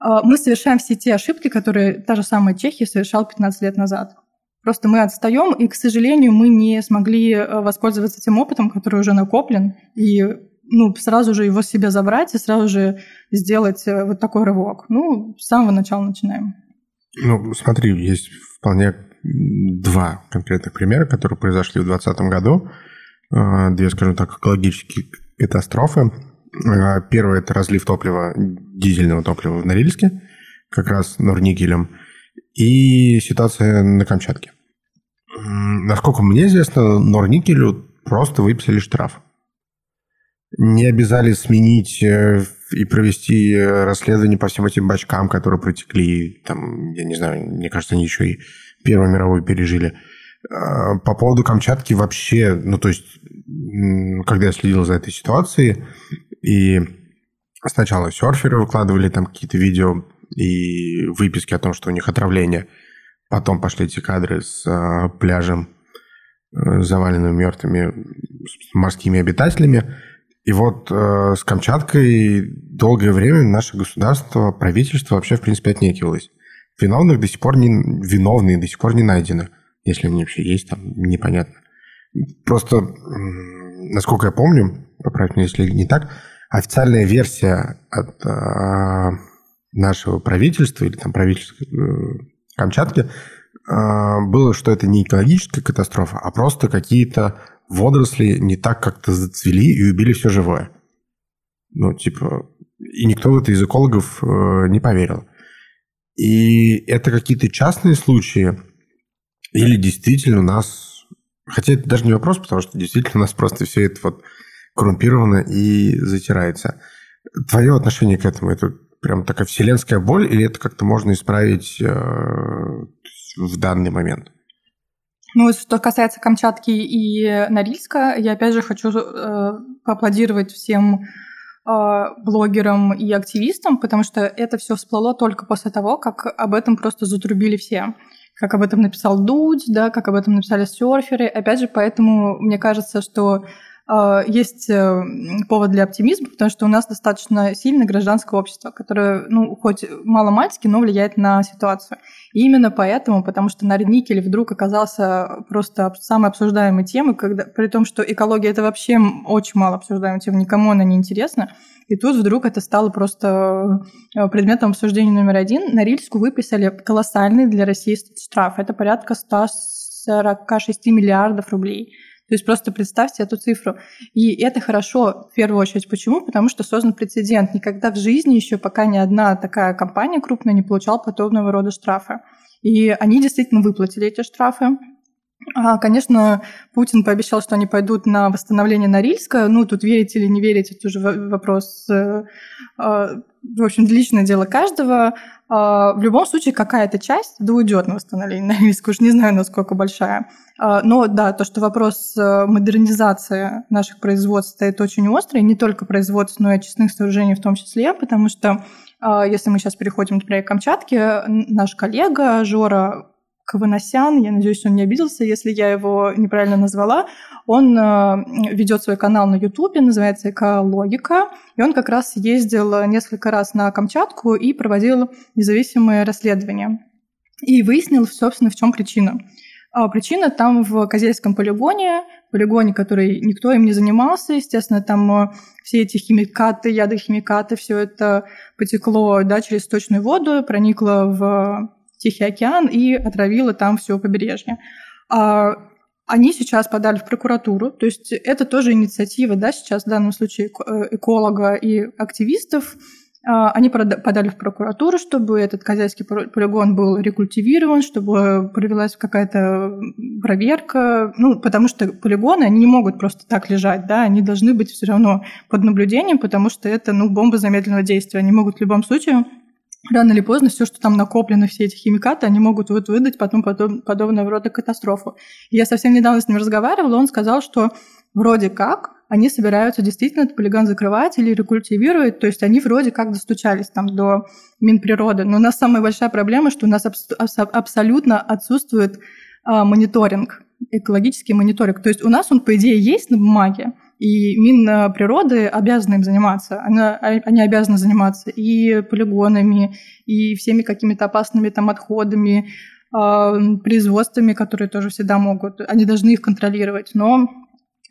а, мы совершаем все те ошибки, которые та же самая Чехия совершала 15 лет назад. Просто мы отстаем, и, к сожалению, мы не смогли э, воспользоваться тем опытом, который уже накоплен, и ну, сразу же его себе забрать и сразу же сделать э, вот такой рывок. Ну, с самого начала начинаем. Ну, смотри, есть вполне два конкретных примера, которые произошли в 2020 году. Э, две, скажем так, экологические катастрофы. Э, первое – это разлив топлива, дизельного топлива в Норильске, как раз Норникелем, и ситуация на Камчатке. Насколько мне известно, Норникелю просто выписали штраф не обязали сменить э, и провести э, расследование по всем этим бачкам, которые протекли, там, я не знаю, мне кажется, они еще и Первую мировую пережили. А, по поводу Камчатки вообще, ну, то есть, когда я следил за этой ситуацией, и сначала серферы выкладывали там какие-то видео и выписки о том, что у них отравление, потом пошли эти кадры с а, пляжем, э, заваленным мертвыми морскими обитателями, и вот э, с Камчаткой долгое время наше государство, правительство вообще, в принципе, отнекивалось. Виновных до сих пор не... Виновные до сих пор не найдены. Если они вообще есть, там непонятно. Просто, насколько я помню, поправь меня, если не так, официальная версия от э, нашего правительства или там правительства э, Камчатки э, было, что это не экологическая катастрофа, а просто какие-то водоросли не так как-то зацвели и убили все живое. Ну, типа, и никто в это из экологов э, не поверил. И это какие-то частные случаи, или действительно у нас... Хотя это даже не вопрос, потому что действительно у нас просто все это вот коррумпировано и затирается. Твое отношение к этому, это прям такая вселенская боль, или это как-то можно исправить э, в данный момент? Ну, что касается Камчатки и Норильска, я опять же хочу э, поаплодировать всем э, блогерам и активистам, потому что это все всплыло только после того, как об этом просто затрубили все. Как об этом написал Дудь, да, как об этом написали серферы. Опять же, поэтому мне кажется, что есть э, повод для оптимизма, потому что у нас достаточно сильное гражданское общество, которое, ну, хоть мало-мальски, но влияет на ситуацию. И именно поэтому, потому что Норникель вдруг оказался просто самой обсуждаемой темой, когда, при том, что экология – это вообще очень мало обсуждаемая тема, никому она не интересна. И тут вдруг это стало просто э, предметом обсуждения номер один. На Рильску выписали колоссальный для России штраф. Это порядка 146 миллиардов рублей. То есть просто представьте эту цифру. И это хорошо в первую очередь. Почему? Потому что создан прецедент. Никогда в жизни еще пока ни одна такая компания крупная не получала подобного рода штрафы. И они действительно выплатили эти штрафы. А, конечно, Путин пообещал, что они пойдут на восстановление Норильска. Ну, тут верить или не верить, это уже вопрос, э, а, в общем, личное дело каждого. А, в любом случае, какая-то часть да уйдет на восстановление Норильска. Уж не знаю, насколько большая. Но да, то, что вопрос э, модернизации наших производств стоит очень острый, не только производств, но и очистных сооружений в том числе, потому что если мы сейчас переходим, например, к Камчатке, наш коллега Жора Каванасян, я надеюсь, он не обиделся, если я его неправильно назвала. Он э, ведет свой канал на Ютубе, называется «Экологика», и он как раз ездил несколько раз на Камчатку и проводил независимые расследования. И выяснил, собственно, в чем причина. А причина там в Козельском полигоне, полигоне, который никто им не занимался, естественно, там э, все эти химикаты, ядохимикаты, все это потекло да, через сточную воду, проникло в Тихий океан и отравила там все побережье. А они сейчас подали в прокуратуру, то есть это тоже инициатива, да, сейчас в данном случае э, эколога и активистов. А, они подали в прокуратуру, чтобы этот хозяйский полигон был рекультивирован, чтобы провелась какая-то проверка, ну, потому что полигоны, они не могут просто так лежать, да, они должны быть все равно под наблюдением, потому что это, ну, бомба замедленного действия, они могут в любом случае рано или поздно все, что там накоплено, все эти химикаты, они могут вот выдать потом подоб, подобного рода катастрофу. Я совсем недавно с ним разговаривала, он сказал, что вроде как они собираются действительно этот полигон закрывать или рекультивировать, то есть они вроде как достучались там до Минприроды. Но у нас самая большая проблема, что у нас аб- абсолютно отсутствует а, мониторинг, экологический мониторинг. То есть у нас он, по идее, есть на бумаге, и Минприроды обязаны им заниматься. Она, они обязаны заниматься и полигонами, и всеми какими-то опасными там отходами, э, производствами, которые тоже всегда могут. Они должны их контролировать. Но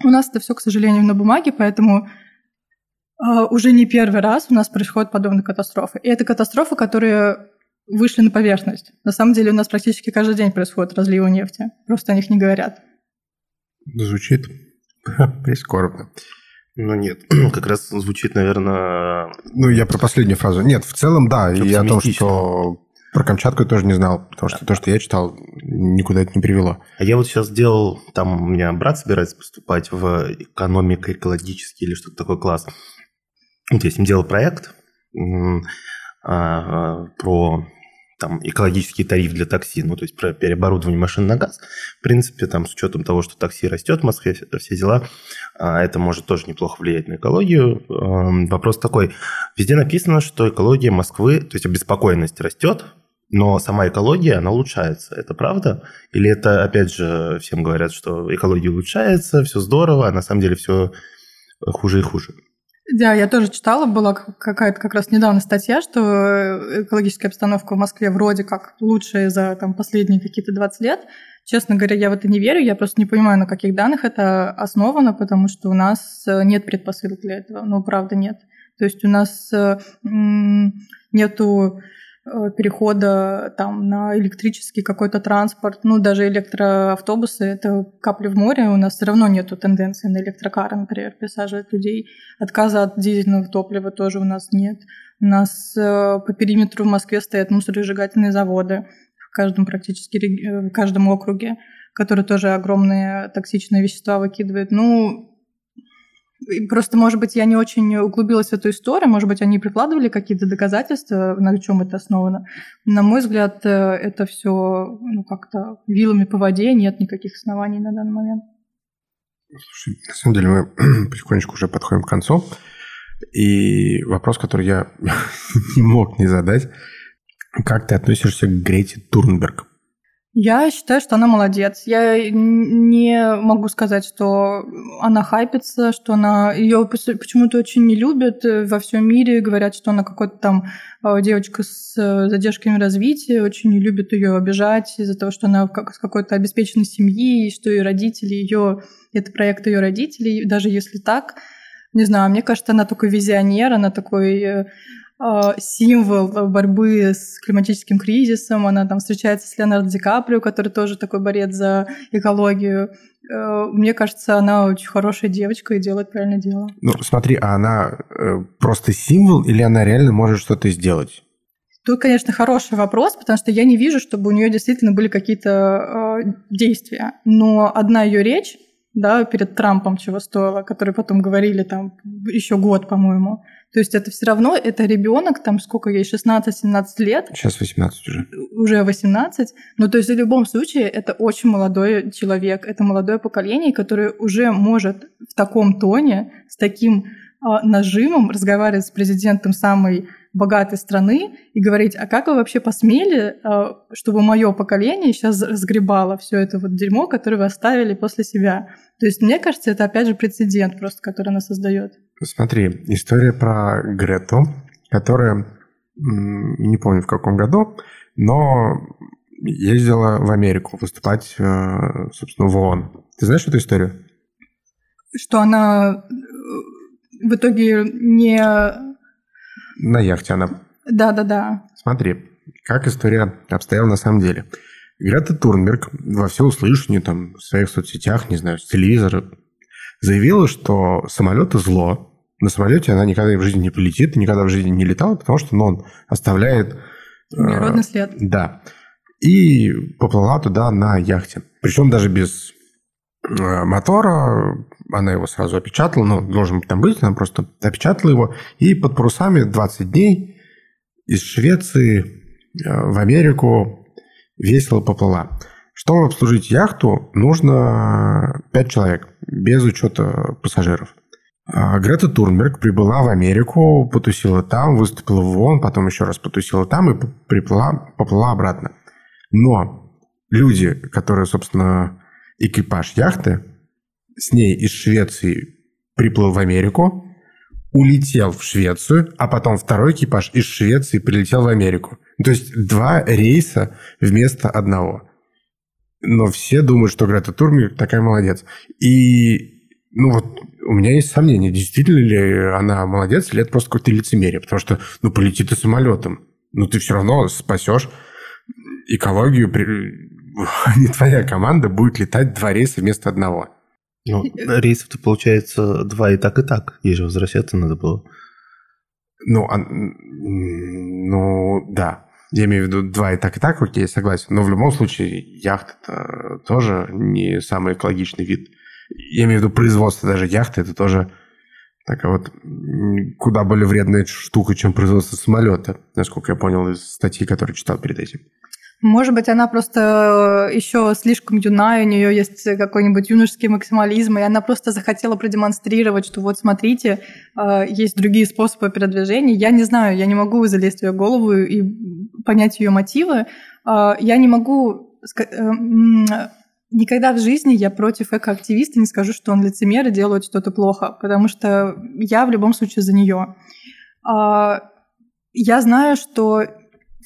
у нас это все, к сожалению, на бумаге, поэтому э, уже не первый раз у нас происходят подобные катастрофы. И это катастрофы, которые вышли на поверхность. На самом деле у нас практически каждый день происходит разливы нефти. Просто о них не говорят. Звучит Прискорбно. Ну нет, как раз звучит, наверное... Ну, я про последнюю фразу. Нет, в целом, да. И о том, что про Камчатку я тоже не знал, потому что то, что я читал, никуда это не привело. А я вот сейчас сделал, там у меня брат собирается поступать в экономико-экологический или что-то такое класс. Вот я с ним делал проект а, а, про там, экологический тариф для такси, ну, то есть про переоборудование машин на газ. В принципе, там, с учетом того, что такси растет в Москве, все дела, а, это может тоже неплохо влиять на экологию. Эм, вопрос такой. Везде написано, что экология Москвы, то есть обеспокоенность растет, но сама экология, она улучшается. Это правда? Или это, опять же, всем говорят, что экология улучшается, все здорово, а на самом деле все хуже и хуже? Да, я тоже читала, была какая-то как раз недавно статья, что э, экологическая обстановка в Москве вроде как лучшая за там, последние какие-то 20 лет. Честно говоря, я в это не верю, я просто не понимаю, на каких данных это основано, потому что у нас э, нет предпосылок для этого, ну, правда, нет. То есть у нас э, нету перехода там, на электрический какой-то транспорт, ну, даже электроавтобусы, это капли в море, у нас все равно нету тенденции на электрокары, например, пересаживать людей. Отказа от дизельного топлива тоже у нас нет. У нас э, по периметру в Москве стоят мусоросжигательные заводы в каждом практически э, в каждом округе, которые тоже огромные токсичные вещества выкидывают. Ну, Просто, может быть, я не очень углубилась в эту историю, может быть, они прикладывали какие-то доказательства, на чем это основано. На мой взгляд, э, это все ну, как-то вилами по воде, нет никаких оснований на данный момент. Слушай, на самом деле мы потихонечку уже подходим к концу. И вопрос, который я не мог не задать. Как ты относишься к Грете Турнберг? Я считаю, что она молодец. Я не могу сказать, что она хайпится, что она ее почему-то очень не любят во всем мире. Говорят, что она какой-то там э, девочка с э, задержками развития, очень не любят ее обижать из-за того, что она с какой-то обеспеченной семьи, и что ее родители ее это проект ее родителей. Даже если так, не знаю, мне кажется, она такой визионер, она такой э, символ борьбы с климатическим кризисом. Она там встречается с Леонардо Ди Каприо, который тоже такой борец за экологию. Э, мне кажется, она очень хорошая девочка и делает правильное дело. Ну, смотри, а она э, просто символ или она реально может что-то сделать? Тут, конечно, хороший вопрос, потому что я не вижу, чтобы у нее действительно были какие-то э, действия. Но одна ее речь, да, перед Трампом чего стоила, который потом говорили там еще год, по-моему, то есть это все равно, это ребенок, там сколько ей, 16-17 лет. Сейчас 18 уже. Уже 18. Но то есть в любом случае это очень молодой человек, это молодое поколение, которое уже может в таком тоне, с таким а, нажимом разговаривать с президентом самой богатой страны и говорить, а как вы вообще посмели, а, чтобы мое поколение сейчас разгребало все это вот дерьмо, которое вы оставили после себя. То есть мне кажется, это опять же прецедент просто, который она создает. Смотри, история про Грету, которая, не помню в каком году, но ездила в Америку выступать, э, собственно, в ООН. Ты знаешь эту историю? Что она э, в итоге не... На яхте она. Да-да-да. Смотри, как история обстояла на самом деле. Грета Турнберг во всеуслышание там в своих соцсетях, не знаю, с телевизора заявила, что самолеты зло. На самолете она никогда в жизни не полетит, никогда в жизни не летала, потому что ну, он оставляет... Э, след. Да. И поплыла туда на яхте. Причем даже без э, мотора, она его сразу опечатала, ну, должен там быть, она просто опечатала его, и под парусами 20 дней из Швеции э, в Америку весело поплыла. Чтобы обслужить яхту, нужно 5 человек, без учета пассажиров. А Грета Турнберг прибыла в Америку, потусила там, выступила в ООН, потом еще раз потусила там и приплыла, поплыла обратно. Но люди, которые, собственно, экипаж яхты, с ней из Швеции приплыл в Америку, улетел в Швецию, а потом второй экипаж из Швеции прилетел в Америку. То есть два рейса вместо одного но все думают, что Грета Турмик такая молодец. И, ну вот, у меня есть сомнения, действительно ли она молодец, или это просто какое-то лицемерие, потому что, ну, полети ты самолетом, ну, ты все равно спасешь экологию, не твоя команда будет летать два рейса вместо одного. Ну, рейсов-то получается два и так, и так. Ей же возвращаться надо было. Ну, а, ну, да. Я имею в виду два и так, и так, окей, согласен. Но в любом случае яхта это тоже не самый экологичный вид. Я имею в виду производство даже яхты, это тоже такая вот куда более вредная штука, чем производство самолета, насколько я понял из статьи, которую читал перед этим. Может быть, она просто э, еще слишком юная, у нее есть какой-нибудь юношеский максимализм, и она просто захотела продемонстрировать, что вот смотрите, э, есть другие способы передвижения. Я не знаю, я не могу залезть в ее голову и понять ее мотивы. Э, я не могу Никогда в жизни я против экоактивиста не скажу, что он лицемер и делает что-то плохо, потому что я в любом случае за нее. Я знаю, что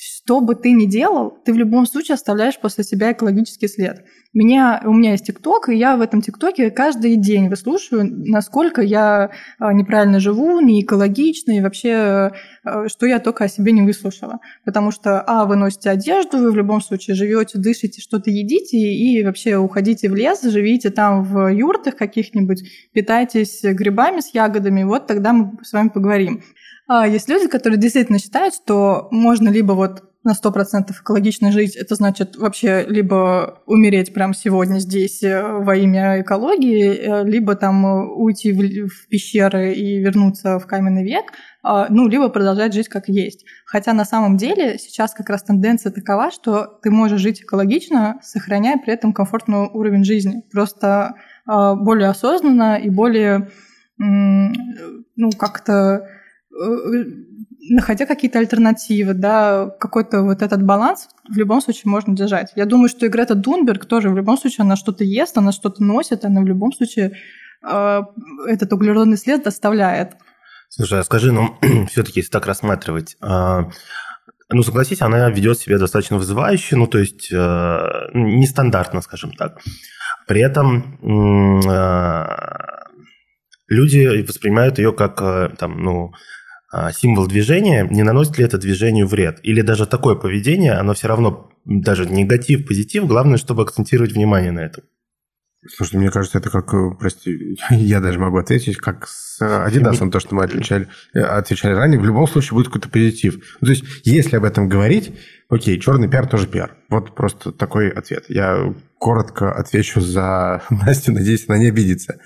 что бы ты ни делал, ты в любом случае оставляешь после себя экологический след. Меня, у меня есть ТикТок, и я в этом ТикТоке каждый день выслушиваю, насколько я а, неправильно живу, не экологично, и вообще, а, что я только о себе не выслушала. Потому что, а, вы носите одежду, вы в любом случае живете, дышите, что-то едите, и вообще уходите в лес, живите там в юртах каких-нибудь, питайтесь грибами с ягодами, вот тогда мы с вами поговорим. А, есть люди, которые действительно считают, что можно либо вот на 100% экологично жить, это значит вообще либо умереть прямо сегодня здесь э, во имя экологии, э, либо там э, уйти в, в пещеры и вернуться в каменный век, а, ну, либо продолжать жить как есть. Хотя на самом деле сейчас как раз тенденция такова, что ты можешь жить экологично, сохраняя при этом комфортный уровень жизни. Просто а, более осознанно и более, ну, как-то находя какие-то альтернативы, да, какой-то вот этот баланс в любом случае можно держать. Я думаю, что Грета Дунберг тоже в любом случае она что-то ест, она что-то носит, она в любом случае э, этот углеродный след доставляет. Слушай, а скажи, ну, все-таки если так рассматривать, э, ну, согласись, она ведет себя достаточно вызывающе, ну, то есть э, нестандартно, скажем так. При этом э, люди воспринимают ее как, э, там, ну, символ движения, не наносит ли это движению вред? Или даже такое поведение, оно все равно даже негатив, позитив, главное, чтобы акцентировать внимание на этом. Слушай, мне кажется, это как, э, прости, я даже могу ответить, как с Adidas, то, что мы отвечали, э, отвечали ранее, в любом случае будет какой-то позитив. Ну, то есть, если об этом говорить, окей, черный пиар тоже пиар. Вот просто такой ответ. Я коротко отвечу за Настю, надеюсь, она не обидится.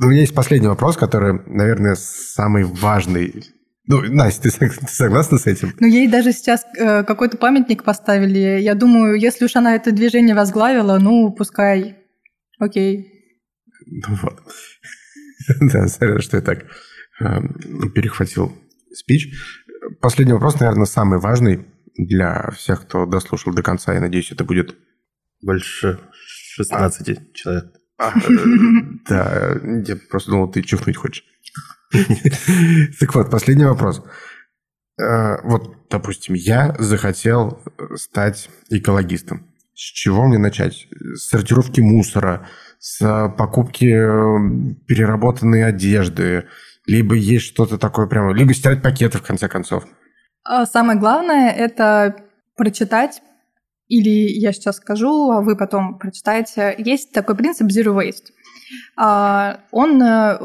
У меня есть последний вопрос, который, наверное, самый важный. Ну, Настя, ты, ты согласна с этим? Ну, ей даже сейчас э, какой-то памятник поставили. Я думаю, если уж она это движение возглавила, ну, пускай. Окей. Ну вот. Да, сорян, что я так э, перехватил спич. Последний вопрос, наверное, самый важный для всех, кто дослушал до конца. Я надеюсь, это будет... Больше 16 а. человек. А, да, я просто думал, ты чихнуть хочешь. Так вот, последний вопрос. Э, вот, допустим, я захотел стать экологистом. С чего мне начать? С сортировки мусора, с покупки э, переработанной одежды, либо есть что-то такое прямо, либо стирать пакеты, в конце концов. А самое главное – это прочитать или я сейчас скажу, а вы потом прочитаете. Есть такой принцип Zero Waste. А, он э,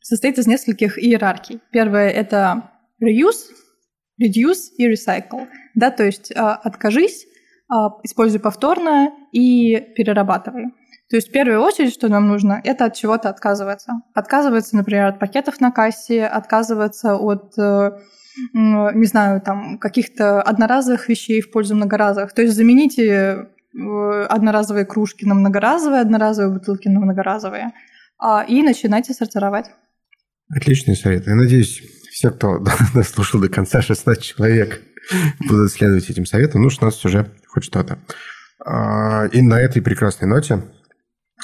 состоит из нескольких иерархий. Первое — это reuse, reduce и recycle. Да, то есть а, откажись, используй повторно и перерабатывай. То есть в первую очередь, что нам нужно, это от чего-то отказываться. Отказываться, например, от пакетов на кассе, отказываться от э, не знаю, там, каких-то одноразовых вещей в пользу многоразовых. То есть замените э, одноразовые кружки на многоразовые, одноразовые бутылки на многоразовые, а, и начинайте сортировать. Отличный совет. Я надеюсь, все, кто дослушал до конца, 16 человек, будут следовать этим советам. Ну, 16 уже хоть что-то. А, и на этой прекрасной ноте,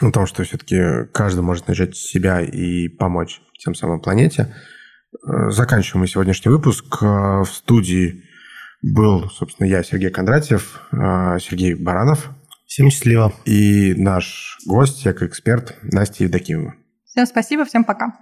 о том, что все-таки каждый может начать себя и помочь тем самым планете – заканчиваем мы сегодняшний выпуск. Э, в студии был, собственно, я, Сергей Кондратьев, э, Сергей Баранов. Всем счастливо. И наш гость, как эксперт, Настя Евдокимова. Всем спасибо, всем пока.